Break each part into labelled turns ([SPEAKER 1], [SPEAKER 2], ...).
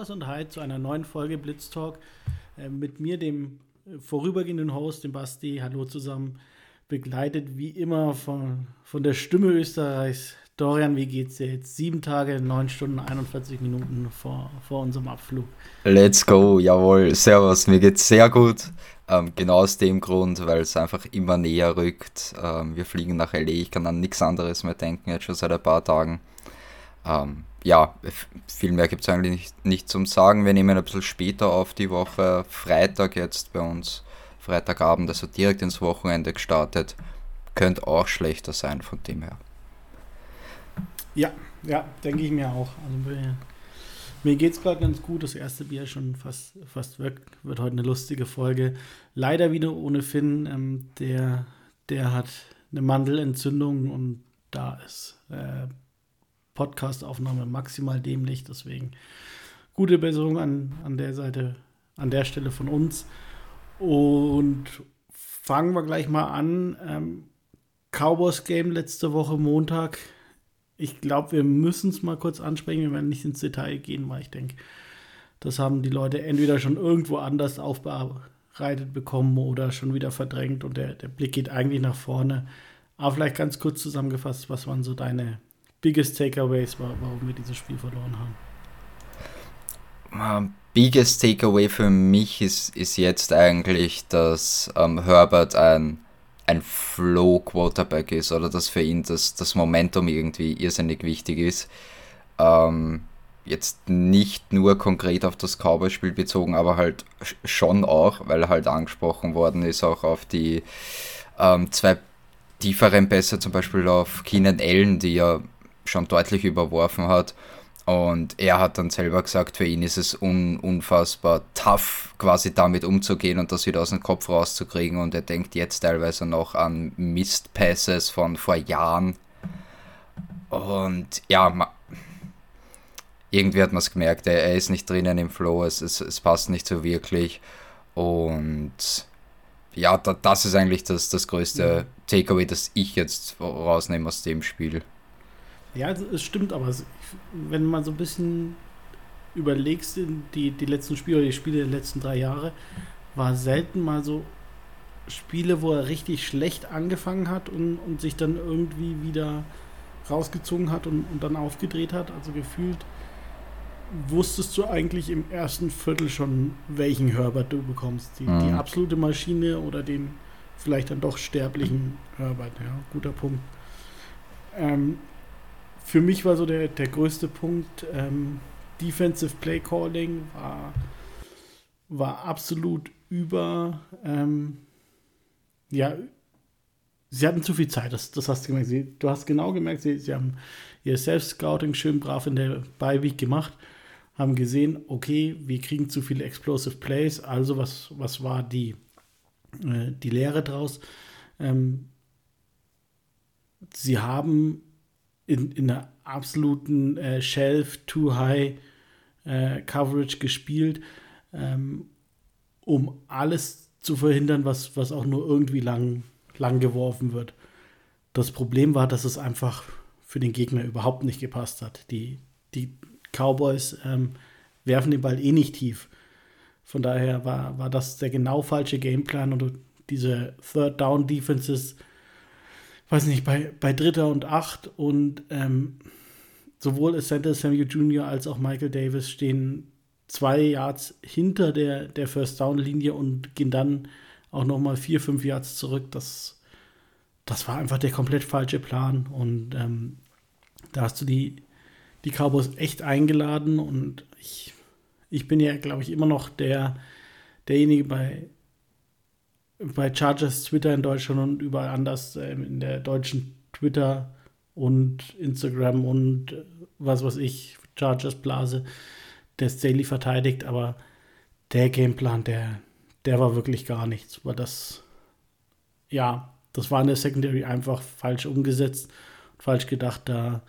[SPEAKER 1] Servus und Hi zu einer neuen Folge Blitztalk. Äh, mit mir, dem vorübergehenden Host, dem Basti. Hallo zusammen. Begleitet wie immer von, von der Stimme Österreichs. Dorian, wie geht's dir jetzt? Sieben Tage, neun Stunden, 41 Minuten vor, vor unserem Abflug.
[SPEAKER 2] Let's go, jawohl. Servus, mir geht's sehr gut. Ähm, genau aus dem Grund, weil es einfach immer näher rückt. Ähm, wir fliegen nach LA, ich kann an nichts anderes mehr denken, jetzt schon seit ein paar Tagen. Ähm, ja, viel mehr gibt es eigentlich nicht, nicht zum Sagen. Wir nehmen ein bisschen später auf die Woche. Freitag jetzt bei uns, Freitagabend, also direkt ins Wochenende gestartet. Könnte auch schlechter sein von dem her.
[SPEAKER 1] Ja, ja, denke ich mir auch. Also mir, mir geht es gerade ganz gut. Das erste Bier schon fast, fast weg. Wird heute eine lustige Folge. Leider wieder ohne Finn. Ähm, der, der hat eine Mandelentzündung und da ist äh, Podcast-Aufnahme maximal dämlich. Deswegen gute Besserung an, an der Seite, an der Stelle von uns. Und fangen wir gleich mal an. Ähm, Cowboys Game letzte Woche Montag. Ich glaube, wir müssen es mal kurz ansprechen. Wir werden nicht ins Detail gehen, weil ich denke, das haben die Leute entweder schon irgendwo anders aufbereitet bekommen oder schon wieder verdrängt und der, der Blick geht eigentlich nach vorne. Aber vielleicht ganz kurz zusammengefasst, was waren so deine biggest takeaways, warum wir dieses Spiel verloren
[SPEAKER 2] haben? Biggest Takeaway für mich ist, ist jetzt eigentlich, dass ähm, Herbert ein, ein Flow-Quarterback ist oder dass für ihn das, das Momentum irgendwie irrsinnig wichtig ist. Ähm, jetzt nicht nur konkret auf das Cowboy-Spiel bezogen, aber halt schon auch, weil halt angesprochen worden ist, auch auf die ähm, zwei tieferen Pässe, zum Beispiel auf Keenan Allen, die ja schon deutlich überworfen hat. Und er hat dann selber gesagt, für ihn ist es un unfassbar tough, quasi damit umzugehen und das wieder aus dem Kopf rauszukriegen. Und er denkt jetzt teilweise noch an Mist-Passes von vor Jahren. Und ja, irgendwie hat man es gemerkt, er, er, ist nicht drinnen im Flow, es, es, es passt nicht so wirklich. Und ja, da, das ist eigentlich das, das größte Takeaway, das ich jetzt rausnehme aus dem Spiel.
[SPEAKER 1] Ja, also es stimmt, aber wenn man so ein bisschen überlegst, die, die letzten Spiele oder die Spiele der letzten drei Jahre, war selten mal so Spiele, wo er richtig schlecht angefangen hat und, und sich dann irgendwie wieder rausgezogen hat und, und dann aufgedreht hat. Also gefühlt wusstest du eigentlich im ersten Viertel schon, welchen Herbert du bekommst. Die, mhm. die absolute Maschine oder den vielleicht dann doch sterblichen Herbert. Ja, guter Punkt. Ähm, für mich war so der, der größte Punkt, ähm, Defensive Play Calling war, war absolut über. Ähm, ja, sie hatten zu viel Zeit, das, das hast du gemerkt. Sie, du hast genau gemerkt, sie, sie haben ihr Self-Scouting schön brav in der Bye-Week gemacht, haben gesehen, okay, wir kriegen zu viele Explosive Plays, also was, was war die, äh, die Lehre draus? Ähm, sie haben in, in einer absoluten äh, Shelf-to-High äh, Coverage gespielt, ähm, um alles zu verhindern, was, was auch nur irgendwie lang, lang geworfen wird. Das Problem war, dass es einfach für den Gegner überhaupt nicht gepasst hat. Die, die Cowboys ähm, werfen den Ball eh nicht tief. Von daher war, war das der genau falsche Gameplan und diese Third Down Defenses weiß nicht, bei, bei Dritter und Acht und ähm, sowohl Center Samuel Jr. als auch Michael Davis stehen zwei Yards hinter der, der First Down Linie und gehen dann auch nochmal vier, fünf Yards zurück. Das, das war einfach der komplett falsche Plan und ähm, da hast du die, die Cowboys echt eingeladen und ich, ich bin ja, glaube ich, immer noch der, derjenige bei bei Chargers Twitter in Deutschland und überall anders äh, in der deutschen Twitter und Instagram und äh, was weiß ich, Chargers Blase, der Staley verteidigt, aber der Gameplan, der, der war wirklich gar nichts. Weil das, ja, das war in der Secondary einfach falsch umgesetzt falsch gedacht. Da,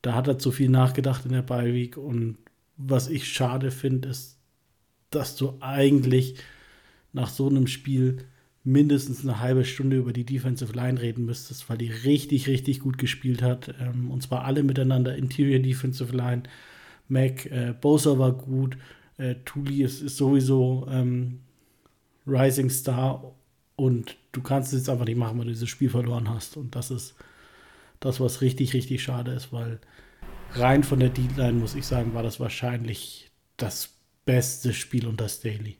[SPEAKER 1] da hat er zu viel nachgedacht in der Bye und was ich schade finde, ist, dass du eigentlich nach so einem Spiel mindestens eine halbe Stunde über die Defensive Line reden müsstest, weil die richtig, richtig gut gespielt hat. Ähm, und zwar alle miteinander, Interior Defensive Line, Mac, äh, Bosa war gut, äh, Tuli ist, ist sowieso ähm, Rising Star und du kannst es jetzt einfach nicht machen, weil du dieses Spiel verloren hast. Und das ist das, was richtig, richtig schade ist, weil rein von der D-Line, muss ich sagen, war das wahrscheinlich das beste Spiel unter Staley,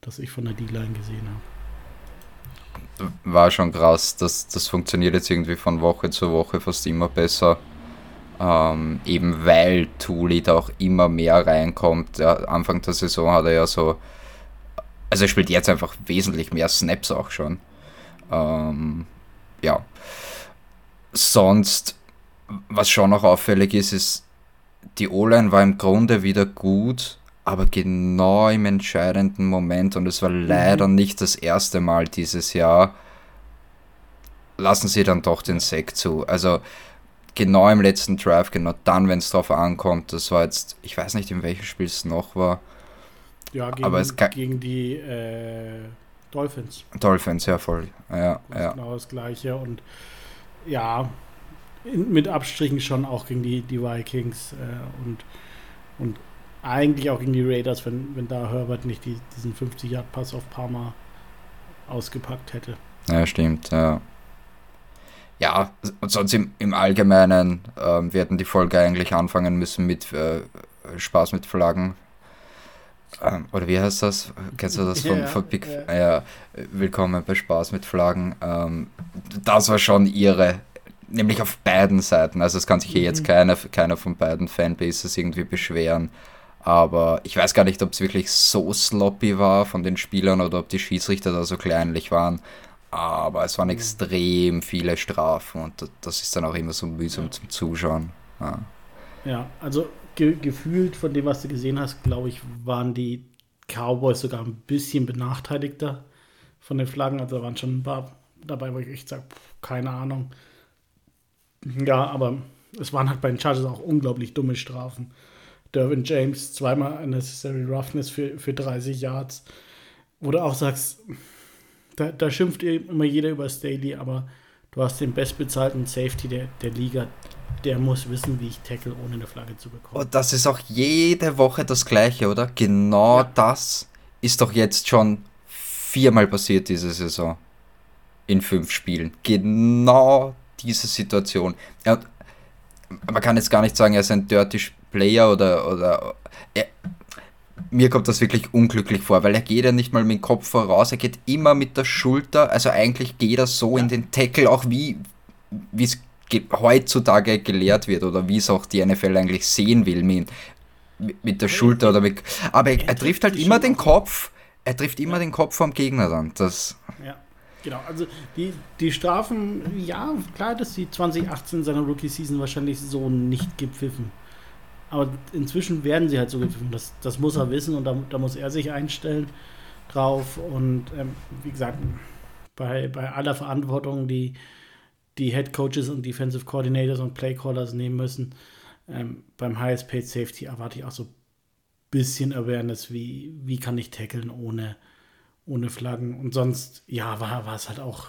[SPEAKER 1] das ich von der D-Line gesehen habe.
[SPEAKER 2] War schon krass. Das, das funktioniert jetzt irgendwie von Woche zu Woche fast immer besser. Ähm, eben weil Tuli da auch immer mehr reinkommt. Ja, Anfang der Saison hat er ja so. Also er spielt jetzt einfach wesentlich mehr Snaps auch schon. Ähm, ja. Sonst, was schon noch auffällig ist, ist, die O-Line war im Grunde wieder gut, aber genau im entscheidenden Moment, und es war mhm. leider nicht das erste Mal dieses Jahr, lassen sie dann doch den Sack zu. Also genau im letzten Drive, genau dann, wenn es drauf ankommt, das war jetzt, ich weiß nicht, in welchem Spiel es noch war.
[SPEAKER 1] Ja, gegen, aber es gegen die äh, Dolphins.
[SPEAKER 2] Dolphins, ja, voll. Ja, ja.
[SPEAKER 1] Genau das gleiche und ja, in, mit Abstrichen schon auch gegen die, die Vikings äh, und, und eigentlich auch gegen die Raiders, wenn, wenn da Herbert nicht die, diesen 50-Yard-Pass auf Parma ausgepackt hätte.
[SPEAKER 2] Ja, stimmt, ja. Ja, und sonst im, im Allgemeinen, ähm, wir hätten die Folge eigentlich anfangen müssen mit äh, Spaß mit Flaggen. Ähm, oder wie heißt das? Kennst du das von, ja, von Big? Ja. ja. willkommen bei Spaß mit Flaggen. Ähm, das war schon ihre, nämlich auf beiden Seiten. Also es kann sich hier mhm. jetzt keiner, keiner von beiden Fanbases irgendwie beschweren. Aber ich weiß gar nicht, ob es wirklich so sloppy war von den Spielern oder ob die Schiedsrichter da so kleinlich waren. Aber es waren extrem viele Strafen und das ist dann auch immer so mühsam ja. zum Zuschauen. Ja,
[SPEAKER 1] ja also ge gefühlt von dem, was du gesehen hast, glaube ich, waren die Cowboys sogar ein bisschen benachteiligter von den Flaggen. Also da waren schon ein paar dabei, wo ich echt sage, keine Ahnung. Ja, aber es waren halt bei den Chargers auch unglaublich dumme Strafen. Derwin James zweimal Unnecessary Roughness für, für 30 Yards, wo du auch sagst, da, da schimpft immer jeder über Staley, aber du hast den bestbezahlten Safety der, der Liga. Der muss wissen, wie ich tackle, ohne eine Flagge zu bekommen.
[SPEAKER 2] Und das ist auch jede Woche das Gleiche, oder? Genau ja. das ist doch jetzt schon viermal passiert diese Saison. In fünf Spielen. Genau diese Situation. Ja, man kann jetzt gar nicht sagen, er ist ein Dirty Player oder, oder er, mir kommt das wirklich unglücklich vor, weil er geht ja nicht mal mit dem Kopf voraus, er geht immer mit der Schulter, also eigentlich geht er so in den Tackle, auch wie es heutzutage gelehrt wird oder wie es auch die NFL eigentlich sehen will, mit, mit der Schulter oder mit. Aber er, er trifft halt immer den Kopf, er trifft immer den Kopf vom Gegner dann. Das,
[SPEAKER 1] ja. Genau, also die, die Strafen, ja, klar, dass die 2018 seiner Rookie-Season wahrscheinlich so nicht gepfiffen aber inzwischen werden sie halt so gepfiffen. Das, das muss er wissen und da, da muss er sich einstellen drauf. Und ähm, wie gesagt, bei, bei aller Verantwortung, die die Head Coaches und Defensive Coordinators und Play Callers nehmen müssen, ähm, beim Highest Paid Safety erwarte ich auch so ein bisschen Awareness, wie, wie kann ich tackeln ohne, ohne Flaggen. Und sonst, ja, war, war es halt auch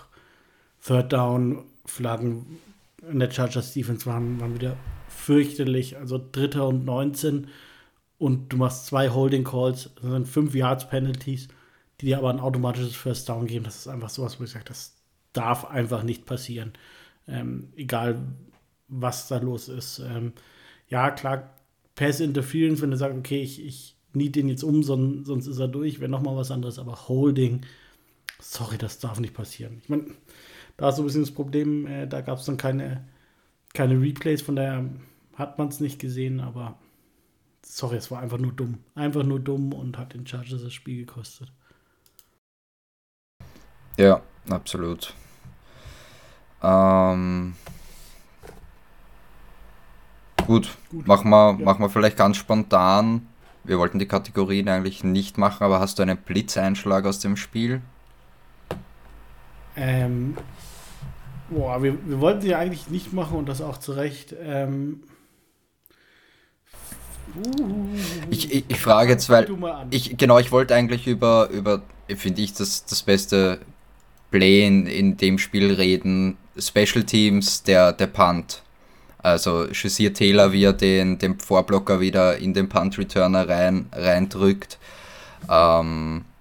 [SPEAKER 1] Third Down, Flaggen in der Chargers Defense waren, waren wieder fürchterlich. Also Dritter und 19 und du machst zwei Holding Calls, das sind fünf Yards Penalties, die dir aber ein automatisches First Down geben. Das ist einfach sowas, wo ich sage, das darf einfach nicht passieren. Ähm, egal, was da los ist. Ähm, ja, klar, Pass Interference, wenn du sagst, okay, ich, ich nie den jetzt um, sonst, sonst ist er durch, wäre nochmal was anderes, aber Holding, sorry, das darf nicht passieren. Ich meine, da ist so ein bisschen das Problem, äh, da gab es dann keine, keine Replays, von daher hat man es nicht gesehen, aber sorry, es war einfach nur dumm. Einfach nur dumm und hat den Chargers das Spiel gekostet.
[SPEAKER 2] Ja, absolut. Ähm, gut, gut, machen wir, ja. machen wir vielleicht ganz spontan. Wir wollten die Kategorien eigentlich nicht machen, aber hast du einen Blitzeinschlag aus dem Spiel?
[SPEAKER 1] Ähm, boah, wir, wir wollten sie eigentlich nicht machen und das auch zu Recht. Ähm,
[SPEAKER 2] ich, ich, ich, frage jetzt, weil ich genau, ich wollte eigentlich über, über finde ich, das, das beste Play in, in dem Spiel reden, Special Teams, der, der Punt. Also Shazier Taylor, wie er den, den Vorblocker wieder in den Punt-Returner rein, reindrückt. Ähm, äh,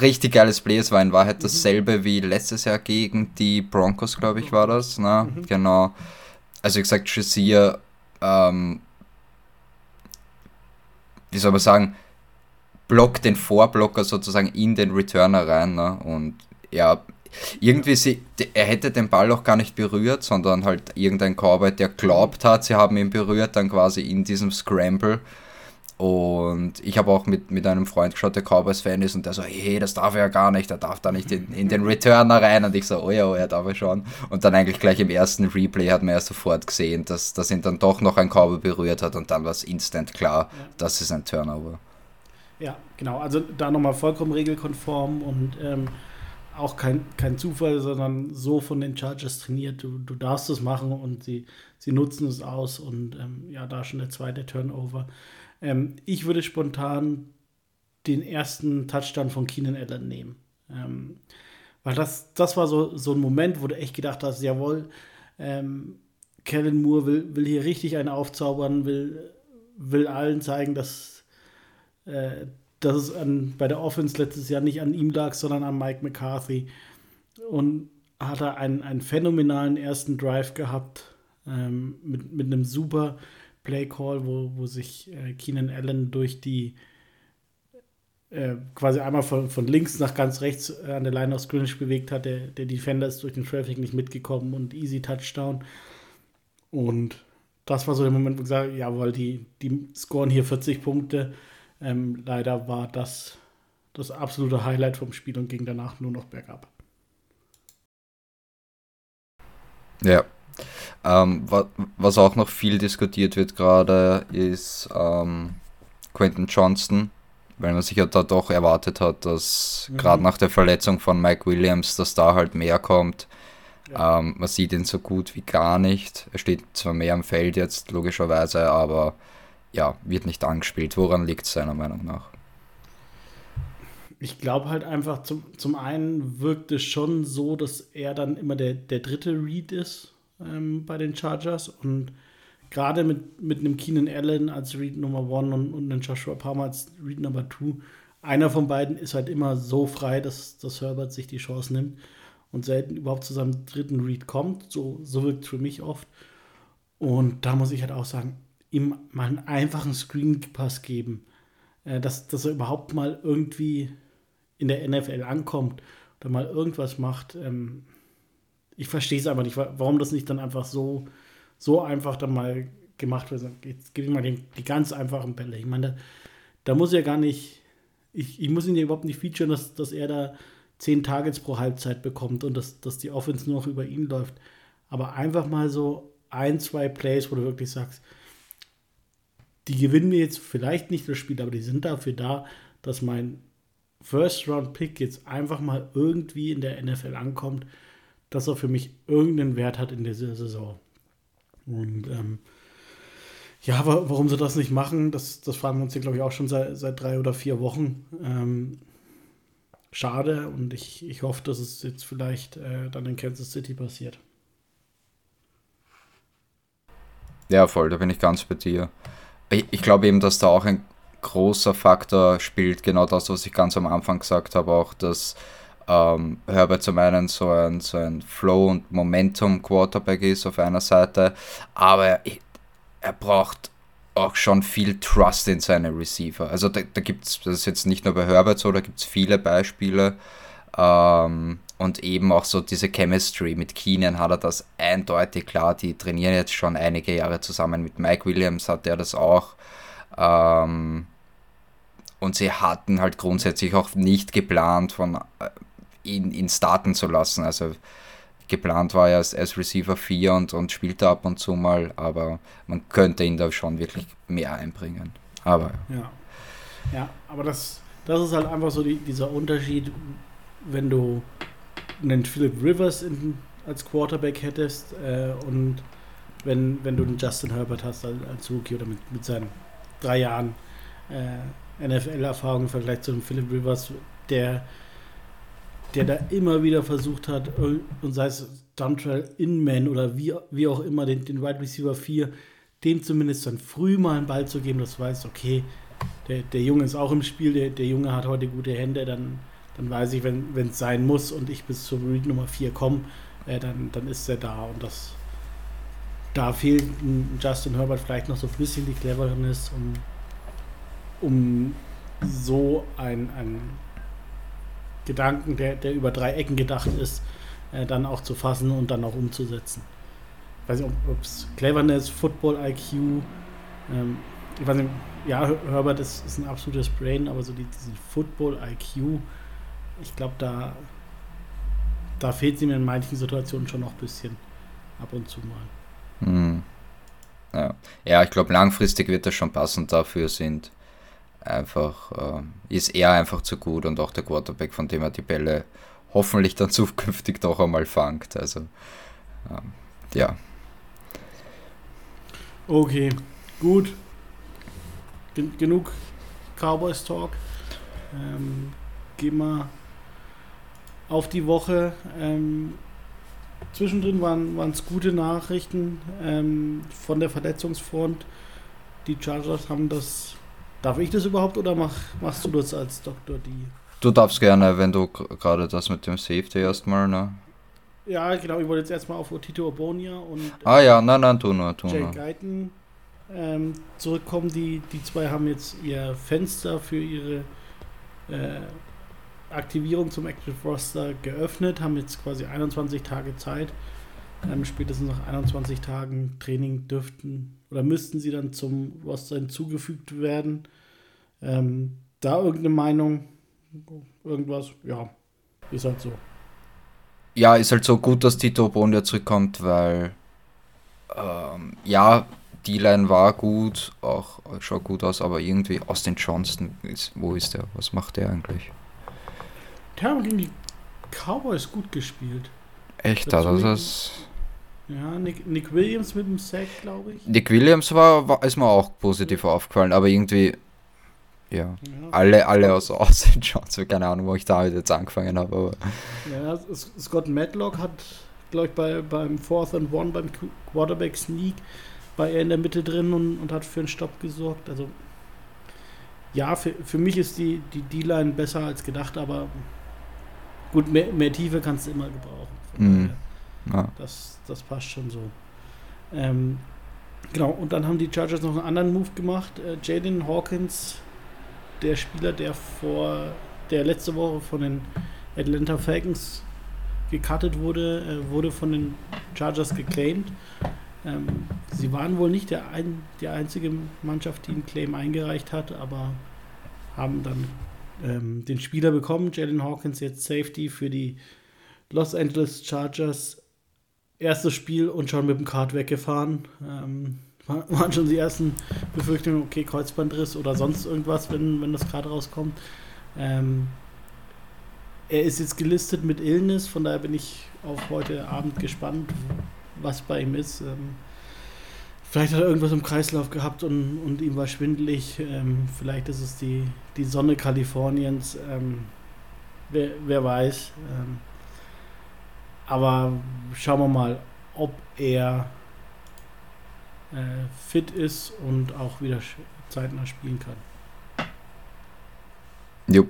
[SPEAKER 2] richtig geiles Play. Es war in Wahrheit mhm. dasselbe wie letztes Jahr gegen die Broncos, glaube ich, war das. Ne? Mhm. Genau. Also wie gesagt, Shazier, ähm, wie soll man sagen, blockt den Vorblocker sozusagen in den Returner rein. Ne? Und ja, irgendwie, sie, er hätte den Ball auch gar nicht berührt, sondern halt irgendein Cowboy, der glaubt hat, sie haben ihn berührt, dann quasi in diesem Scramble. Und ich habe auch mit, mit einem Freund geschaut, der Cowboys-Fan ist, und der so, hey, das darf er ja gar nicht, er darf da nicht in, in den Returner rein. Und ich so, oh ja, oh, er darf er schon. Und dann eigentlich gleich im ersten Replay hat man ja sofort gesehen, dass, dass ihn dann doch noch ein Cowboy berührt hat und dann war es instant klar, ja. das ist ein Turnover.
[SPEAKER 1] Ja, genau. Also da nochmal vollkommen regelkonform und ähm, auch kein, kein Zufall, sondern so von den Chargers trainiert. Du, du darfst es machen und sie, sie nutzen es aus und ähm, ja, da schon der zweite Turnover. Ähm, ich würde spontan den ersten Touchdown von Keenan Allen nehmen. Ähm, weil das, das war so, so ein Moment, wo du echt gedacht hast, jawohl, ähm, Kellen Moore will, will hier richtig einen aufzaubern, will, will allen zeigen, dass, äh, dass es an, bei der Offense letztes Jahr nicht an ihm lag, sondern an Mike McCarthy. Und hat er einen, einen phänomenalen ersten Drive gehabt ähm, mit, mit einem super Play Call, wo, wo sich äh, Keenan Allen durch die äh, quasi einmal von, von links nach ganz rechts äh, an der Line of Scrimmage bewegt hat. Der, der Defender ist durch den Traffic nicht mitgekommen und easy Touchdown. Und das war so der Moment, wo ich gesagt habe, jawohl, die, die scoren hier 40 Punkte. Ähm, leider war das das absolute Highlight vom Spiel und ging danach nur noch bergab.
[SPEAKER 2] Ja. Ähm, was auch noch viel diskutiert wird gerade, ist ähm, Quentin Johnston, weil man sich ja da doch erwartet hat, dass mhm. gerade nach der Verletzung von Mike Williams, dass da halt mehr kommt. Ja. Ähm, man sieht ihn so gut wie gar nicht. Er steht zwar mehr am Feld jetzt, logischerweise, aber ja, wird nicht angespielt. Woran liegt es seiner Meinung nach?
[SPEAKER 1] Ich glaube halt einfach, zum, zum einen wirkt es schon so, dass er dann immer der, der dritte Read ist ähm, bei den Chargers und gerade mit, mit einem Keenan Allen als Read Nummer 1 und, und einem Joshua Palmer als Read Nummer 2, einer von beiden ist halt immer so frei, dass, dass Herbert sich die Chance nimmt und selten überhaupt zu seinem dritten Read kommt. So, so wirkt es für mich oft. Und da muss ich halt auch sagen, ihm mal einen einfachen Screen-Pass geben, äh, dass, dass er überhaupt mal irgendwie in der NFL ankommt oder mal irgendwas macht. Ähm, ich verstehe es einfach nicht, warum das nicht dann einfach so, so einfach dann mal gemacht wird. Jetzt gebe ich mal die, die ganz einfachen Bälle. Ich meine, da, da muss er gar nicht, ich, ich muss ihn ja überhaupt nicht featuren, dass, dass er da zehn Targets pro Halbzeit bekommt und dass, dass die Offense nur noch über ihn läuft. Aber einfach mal so ein, zwei Plays, wo du wirklich sagst, die gewinnen mir jetzt vielleicht nicht das Spiel, aber die sind dafür da, dass mein First-Round-Pick jetzt einfach mal irgendwie in der NFL ankommt, dass er für mich irgendeinen Wert hat in dieser Saison. Und ähm, ja, warum sie das nicht machen, das, das fragen wir uns hier, glaube ich, auch schon seit, seit drei oder vier Wochen. Ähm, schade und ich, ich hoffe, dass es jetzt vielleicht äh, dann in Kansas City passiert.
[SPEAKER 2] Ja, voll, da bin ich ganz bei dir. Ich, ich glaube eben, dass da auch ein großer Faktor spielt, genau das, was ich ganz am Anfang gesagt habe, auch dass ähm, Herbert zum einen so ein, so ein Flow- und Momentum-Quarterback ist auf einer Seite, aber er, braucht auch schon viel Trust in seine Receiver. Also da, da gibt es, das ist jetzt nicht nur bei Herbert so, da gibt es viele Beispiele. Ähm, und eben auch so diese Chemistry mit Keenan hat er das eindeutig klar. Die trainieren jetzt schon einige Jahre zusammen. Mit Mike Williams hat er das auch. Ähm, und sie hatten halt grundsätzlich auch nicht geplant, von äh, ihn, ihn starten zu lassen. Also geplant war er als, als Receiver 4 und, und spielte ab und zu mal, aber man könnte ihn da schon wirklich mehr einbringen. Aber
[SPEAKER 1] ja, ja aber das, das ist halt einfach so die, dieser Unterschied, wenn du einen Philip Rivers in, als Quarterback hättest äh, und wenn, wenn du einen Justin Herbert hast als, als Rookie oder mit, mit seinen drei Jahren äh, NFL-Erfahrung im Vergleich zu einem Philip Rivers, der der da immer wieder versucht hat, und sei es Dumtrail Inman oder wie, wie auch immer, den, den Wide Receiver 4, dem zumindest dann früh mal einen Ball zu geben, das weiß, okay, der, der Junge ist auch im Spiel, der, der Junge hat heute gute Hände, dann, dann weiß ich, wenn es sein muss und ich bis zur Read Nummer 4 komme, äh, dann, dann ist er da und das da fehlt Justin Herbert vielleicht noch so ein bisschen die Cleverness, um, um so ein, ein Gedanken, der, der über drei Ecken gedacht ist, äh, dann auch zu fassen und dann auch umzusetzen. Ich weiß nicht, ob es Cleverness, Football IQ, ähm, ich weiß nicht, ja, Herbert ist, ist ein absolutes Brain, aber so die, diesen Football IQ, ich glaube, da, da fehlt es ihm in manchen Situationen schon noch ein bisschen ab und zu mal.
[SPEAKER 2] Hm. Ja. ja, ich glaube, langfristig wird das schon passend dafür sind einfach, äh, ist er einfach zu gut und auch der Quarterback, von dem er die Bälle hoffentlich dann zukünftig doch einmal fangt. Also, ähm, ja.
[SPEAKER 1] Okay, gut. Gen genug Cowboys Talk. Ähm, gehen wir auf die Woche. Ähm, zwischendrin waren es gute Nachrichten ähm, von der Verletzungsfront. Die Chargers haben das Darf ich das überhaupt oder mach, machst du das als Doktor die?
[SPEAKER 2] Du darfst gerne, wenn du gerade das mit dem Safety erstmal, ne?
[SPEAKER 1] Ja, genau, ich wollte jetzt erstmal auf Otito Obonia und
[SPEAKER 2] ah, ja, nein, nein, tu nur, tu
[SPEAKER 1] Jake nur. Guyton ähm, zurückkommen. Die, die zwei haben jetzt ihr Fenster für ihre äh, Aktivierung zum Active Roster geöffnet, haben jetzt quasi 21 Tage Zeit. Ähm, spätestens nach 21 Tagen Training dürften oder müssten sie dann zum Roster hinzugefügt werden. Ähm, da irgendeine Meinung, irgendwas, ja, ist halt so.
[SPEAKER 2] Ja, ist halt so gut, dass Tito Bonja zurückkommt, weil ähm, ja, die Line war gut, auch schaut gut aus, aber irgendwie Austin Johnston, ist, wo ist der? Was macht der eigentlich?
[SPEAKER 1] Der hat gegen die Cowboys gut gespielt.
[SPEAKER 2] Echt, das ist
[SPEAKER 1] ja, Nick, Nick Williams mit dem Sack, glaube ich.
[SPEAKER 2] Nick Williams war, war, ist mir auch positiv aufgefallen, aber irgendwie, ja, ja. alle, alle aus Austin Johnson, keine Ahnung, wo ich da jetzt angefangen habe. Aber.
[SPEAKER 1] Ja, Scott Matlock hat, glaube ich, bei, beim Fourth and One, beim Quarterback Sneak, war er in der Mitte drin und, und hat für einen Stopp gesorgt. Also, ja, für, für mich ist die D-Line besser als gedacht, aber gut, mehr, mehr Tiefe kannst du immer gebrauchen.
[SPEAKER 2] Mhm.
[SPEAKER 1] Ja. Das, das passt schon so. Ähm, genau, und dann haben die Chargers noch einen anderen Move gemacht. Äh, Jaden Hawkins, der Spieler, der vor der letzte Woche von den Atlanta Falcons gecuttet wurde, äh, wurde von den Chargers geclaimed. Ähm, sie waren wohl nicht der ein, die einzige Mannschaft, die einen Claim eingereicht hat, aber haben dann ähm, den Spieler bekommen. Jalen Hawkins jetzt Safety für die Los Angeles Chargers erstes Spiel und schon mit dem Kart weggefahren. Ähm, waren schon die ersten Befürchtungen, okay, Kreuzbandriss oder sonst irgendwas, wenn, wenn das Kart rauskommt. Ähm, er ist jetzt gelistet mit Illness, von daher bin ich auf heute Abend gespannt, was bei ihm ist. Ähm, vielleicht hat er irgendwas im Kreislauf gehabt und, und ihm war schwindelig. Ähm, vielleicht ist es die, die Sonne Kaliforniens. Ähm, wer, wer weiß. Aber schauen wir mal, ob er äh, fit ist und auch wieder zeitnah spielen kann.
[SPEAKER 2] Jupp.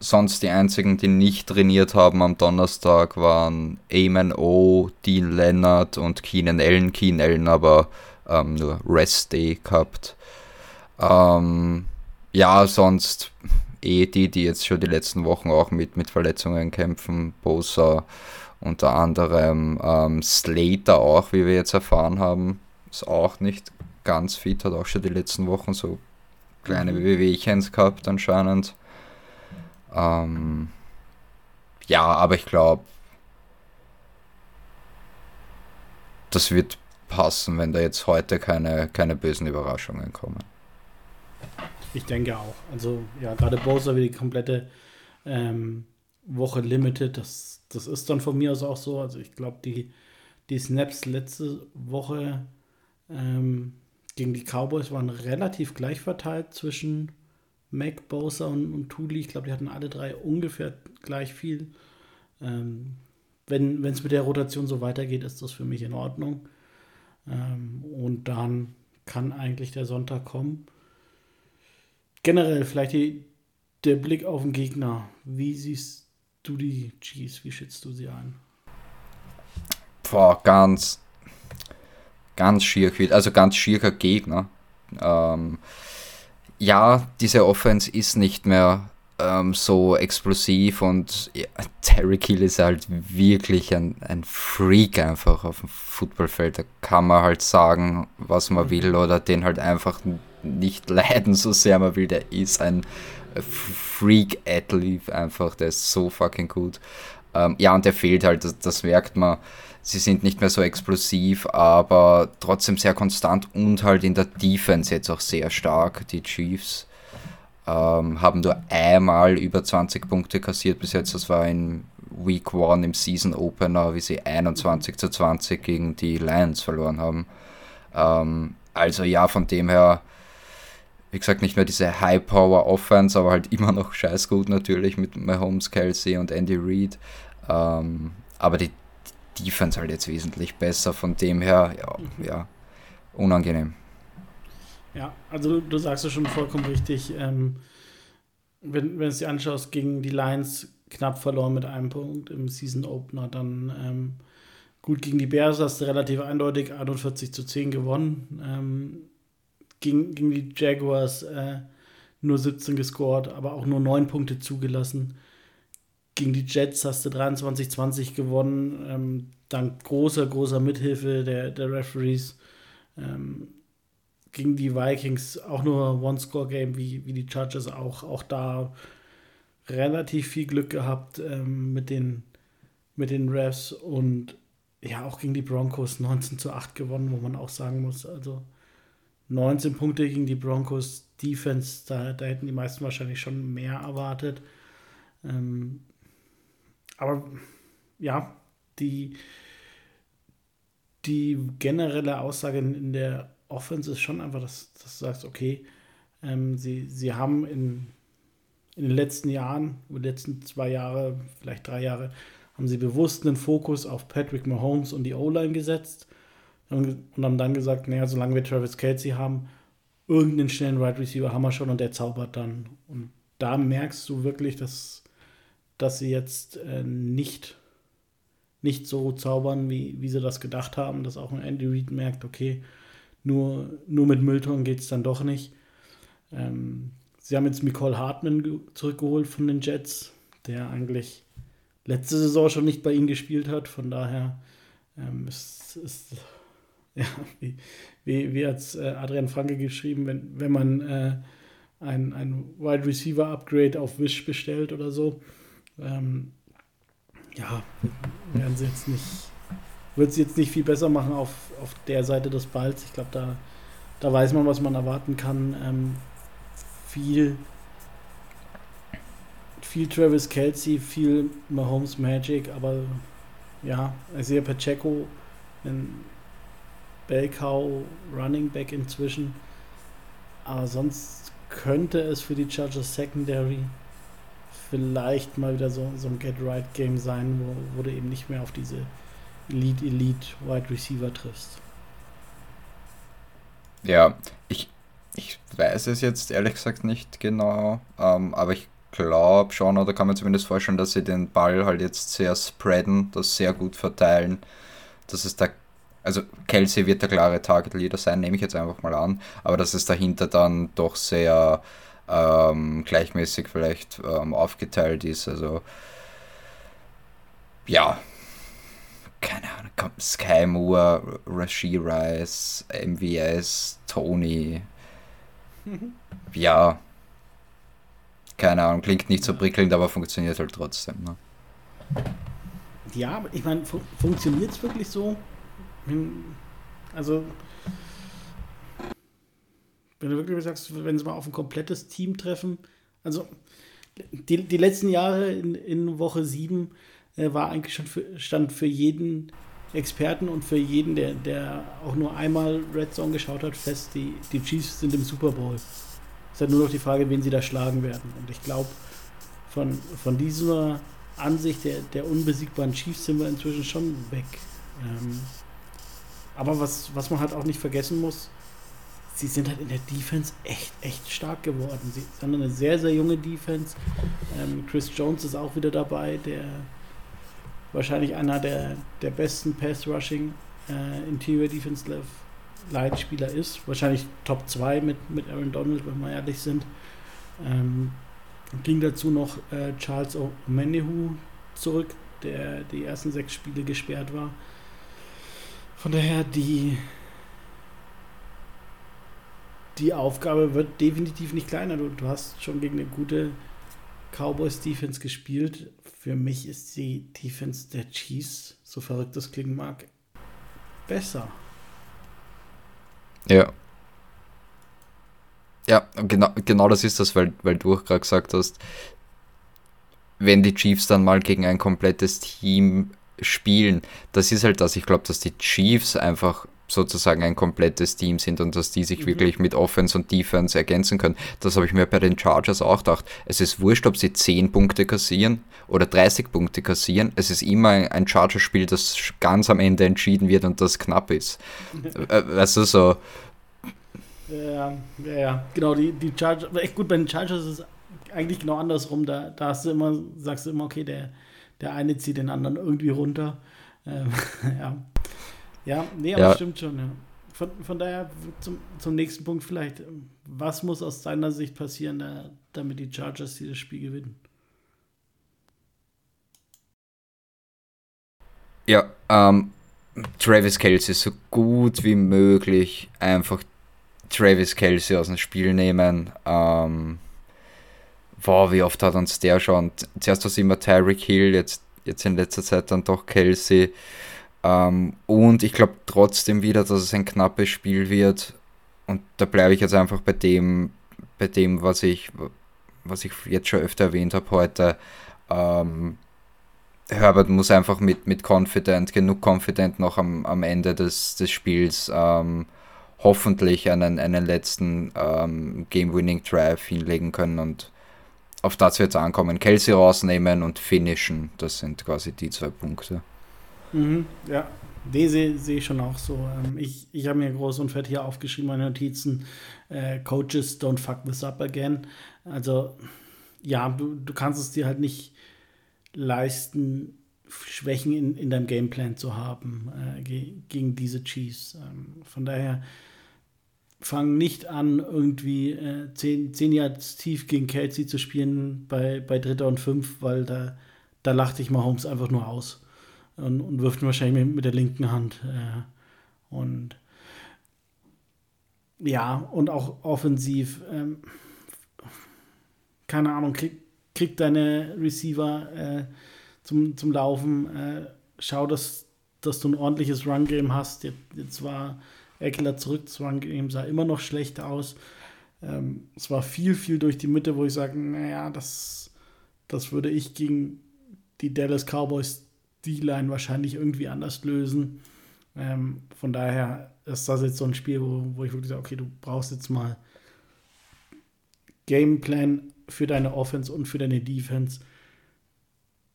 [SPEAKER 2] Sonst die einzigen, die nicht trainiert haben am Donnerstag, waren Eamon O, Dean Leonard und Keenan Allen. Keenan Allen aber ähm, nur Rest Day gehabt. Ähm, ja, sonst eh die, die jetzt schon die letzten Wochen auch mit, mit Verletzungen kämpfen. Bosa, unter anderem ähm, Slater auch, wie wir jetzt erfahren haben, ist auch nicht ganz fit, hat auch schon die letzten Wochen so kleine mhm. Wehwehchens gehabt anscheinend. Ähm, ja, aber ich glaube, das wird passen, wenn da jetzt heute keine, keine bösen Überraschungen kommen.
[SPEAKER 1] Ich denke auch. Also ja, gerade Bowser wie die komplette ähm, Woche Limited, das, das ist dann von mir aus auch so. Also ich glaube, die, die Snaps letzte Woche ähm, gegen die Cowboys waren relativ gleich verteilt zwischen Mac, Bosa und, und Thule, ich glaube, die hatten alle drei ungefähr gleich viel. Ähm, wenn es mit der Rotation so weitergeht, ist das für mich in Ordnung. Ähm, und dann kann eigentlich der Sonntag kommen. Generell vielleicht die, der Blick auf den Gegner. Wie siehst du die Chiefs? Wie schätzt du sie ein?
[SPEAKER 2] Boah, ganz, ganz schier, also ganz schierer Gegner. Ähm, ja, diese Offense ist nicht mehr ähm, so explosiv und ja, Terry Kill ist halt wirklich ein, ein Freak einfach auf dem Footballfeld. Da kann man halt sagen, was man will oder den halt einfach nicht leiden, so sehr man will. Der ist ein Freak-Athlete einfach, der ist so fucking gut. Ähm, ja, und der fehlt halt, das, das merkt man sie sind nicht mehr so explosiv, aber trotzdem sehr konstant und halt in der Defense jetzt auch sehr stark. Die Chiefs ähm, haben nur einmal über 20 Punkte kassiert bis jetzt. Das war in Week 1 im Season Opener, wie sie 21 zu 20 gegen die Lions verloren haben. Ähm, also ja, von dem her, wie gesagt, nicht mehr diese High-Power-Offense, aber halt immer noch scheiß gut natürlich mit Mahomes, Kelsey und Andy Reid. Ähm, aber die Defense halt jetzt wesentlich besser. Von dem her, ja, mhm. ja unangenehm.
[SPEAKER 1] Ja, also du, sagst es schon vollkommen richtig. Ähm, wenn, wenn du es dir anschaust, gegen die Lions knapp verloren mit einem Punkt im Season Opener, dann ähm, gut gegen die Bears hast du relativ eindeutig 41 zu 10 gewonnen. Gegen, gegen die Jaguars äh, nur 17 gescored, aber auch nur 9 Punkte zugelassen gegen die Jets hast du 23-20 gewonnen, ähm, dank großer, großer Mithilfe der, der Referees. Ähm, gegen die Vikings auch nur One-Score-Game wie, wie die Chargers auch, auch da relativ viel Glück gehabt ähm, mit, den, mit den Refs und ja, auch gegen die Broncos 19 zu 8 gewonnen, wo man auch sagen muss, also 19 Punkte gegen die Broncos Defense, da, da hätten die meisten wahrscheinlich schon mehr erwartet. Ähm, aber ja, die, die generelle Aussage in der Offense ist schon einfach, dass, dass du sagst, okay, ähm, sie, sie haben in, in den letzten Jahren, über die letzten zwei Jahre, vielleicht drei Jahre, haben sie bewusst einen Fokus auf Patrick Mahomes und die O-Line gesetzt und haben dann gesagt, naja, solange wir Travis Kelsey haben, irgendeinen schnellen Wide right Receiver haben wir schon und der zaubert dann. Und da merkst du wirklich, dass dass sie jetzt äh, nicht, nicht so zaubern, wie, wie sie das gedacht haben, dass auch ein Andy Reid merkt, okay, nur, nur mit Müllton geht es dann doch nicht. Ähm, sie haben jetzt Nicole Hartman zurückgeholt von den Jets, der eigentlich letzte Saison schon nicht bei ihnen gespielt hat. Von daher ähm, ist, ist ja, wie, wie, wie hat äh, Adrian Franke geschrieben, wenn, wenn man äh, ein, ein Wide Receiver Upgrade auf Wish bestellt oder so, ähm, ja, werden sie jetzt nicht, wird sie jetzt nicht viel besser machen auf, auf der Seite des Balls. Ich glaube, da, da weiß man, was man erwarten kann. Ähm, viel, viel Travis Kelsey, viel Mahomes Magic, aber ja, ich sehe Pacheco, ein Bellcow Running Back inzwischen. Aber sonst könnte es für die Chargers Secondary vielleicht mal wieder so, so ein Get-Right-Game sein, wo, wo du eben nicht mehr auf diese Elite-Elite-Wide Receiver triffst.
[SPEAKER 2] Ja, ich, ich weiß es jetzt ehrlich gesagt nicht genau, ähm, aber ich glaube schon, oder kann man zumindest vorstellen, dass sie den Ball halt jetzt sehr spreaden, das sehr gut verteilen, dass es da, also Kelsey wird der klare Target-Leader sein, nehme ich jetzt einfach mal an, aber dass es dahinter dann doch sehr ähm, gleichmäßig vielleicht ähm, aufgeteilt ist. Also ja, keine Ahnung, Sky Moore, Rashi Rice, MVS, Tony. Mhm. Ja, keine Ahnung, klingt nicht so prickelnd, aber funktioniert halt trotzdem. Ne?
[SPEAKER 1] Ja, ich meine, fu funktioniert es wirklich so? Also wenn du wirklich sagst, wenn sie mal auf ein komplettes Team treffen, also die, die letzten Jahre in, in Woche 7 äh, war eigentlich schon für, stand für jeden Experten und für jeden, der, der auch nur einmal Red Zone geschaut hat, fest, die, die Chiefs sind im Super Bowl. ist halt nur noch die Frage, wen sie da schlagen werden. Und ich glaube, von, von dieser Ansicht der, der unbesiegbaren Chiefs sind wir inzwischen schon weg. Ähm, aber was, was man halt auch nicht vergessen muss, sie sind halt in der Defense echt, echt stark geworden. Sie sind eine sehr, sehr junge Defense. Ähm, Chris Jones ist auch wieder dabei, der wahrscheinlich einer der, der besten Pass-Rushing äh, Interior Defense Line Spieler ist. Wahrscheinlich Top 2 mit, mit Aaron Donald, wenn wir ehrlich sind. Ähm, ging dazu noch äh, Charles O'Menehu zurück, der die ersten sechs Spiele gesperrt war. Von daher, die, die Aufgabe wird definitiv nicht kleiner. Du, du hast schon gegen eine gute Cowboys Defense gespielt. Für mich ist die Defense der Chiefs, so verrückt das klingen mag, besser.
[SPEAKER 2] Ja. Ja, genau, genau das ist das, weil, weil du auch gerade gesagt hast, wenn die Chiefs dann mal gegen ein komplettes Team spielen, das ist halt das. Ich glaube, dass die Chiefs einfach sozusagen ein komplettes Team sind und dass die sich mhm. wirklich mit Offense und Defense ergänzen können. Das habe ich mir bei den Chargers auch gedacht. Es ist wurscht, ob sie 10 Punkte kassieren oder 30 Punkte kassieren. Es ist immer ein Chargers-Spiel, das ganz am Ende entschieden wird und das knapp ist. Äh, weißt du, so.
[SPEAKER 1] Ja, ja, ja. genau. Die, die Chargers, echt gut, bei den Chargers ist es eigentlich genau andersrum. Da, da hast du immer, sagst du immer, okay, der, der eine zieht den anderen irgendwie runter. Ähm, ja. Ja, nee, aber ja. stimmt schon, ja. Von, von daher zum, zum nächsten Punkt vielleicht. Was muss aus deiner Sicht passieren, da, damit die Chargers dieses Spiel gewinnen?
[SPEAKER 2] Ja, ähm, Travis Kelsey so gut wie möglich einfach Travis Kelsey aus dem Spiel nehmen. Ähm, wow, wie oft hat uns der schon? Zuerst war es immer Tyreek Hill, jetzt, jetzt in letzter Zeit dann doch Kelsey. Ähm, und ich glaube trotzdem wieder, dass es ein knappes Spiel wird. Und da bleibe ich jetzt einfach bei dem, bei dem, was ich, was ich jetzt schon öfter erwähnt habe heute. Ähm, Herbert muss einfach mit, mit Confident, genug Confident noch am, am Ende des, des Spiels ähm, hoffentlich einen, einen letzten ähm, Game-Winning-Drive hinlegen können und auf das wird es ankommen. Kelsey rausnehmen und finishen, das sind quasi die zwei Punkte.
[SPEAKER 1] Mhm, ja, die sehe seh ich schon auch so. Ähm, ich ich habe mir groß und fett hier aufgeschrieben, meine Notizen. Äh, Coaches don't fuck this up again. Also, ja, du, du kannst es dir halt nicht leisten, Schwächen in, in deinem Gameplan zu haben äh, ge gegen diese Chiefs. Ähm, von daher fang nicht an, irgendwie äh, zehn, zehn Jahre tief gegen Kelsey zu spielen bei, bei Dritter und Fünf, weil da, da lacht dich Mahomes einfach nur aus und, und wirft ihn wahrscheinlich mit, mit der linken Hand. Äh, und ja, und auch offensiv, ähm, keine Ahnung, krieg, krieg deine Receiver äh, zum, zum Laufen, äh, schau, dass, dass du ein ordentliches Run-Game hast. Jetzt, jetzt war Eckler zurück, das Run-Game sah immer noch schlecht aus. Ähm, es war viel, viel durch die Mitte, wo ich sage, naja, das, das würde ich gegen die Dallas Cowboys D-Line wahrscheinlich irgendwie anders lösen. Ähm, von daher ist das jetzt so ein Spiel, wo, wo ich wirklich sage, okay, du brauchst jetzt mal Gameplan für deine Offense und für deine Defense,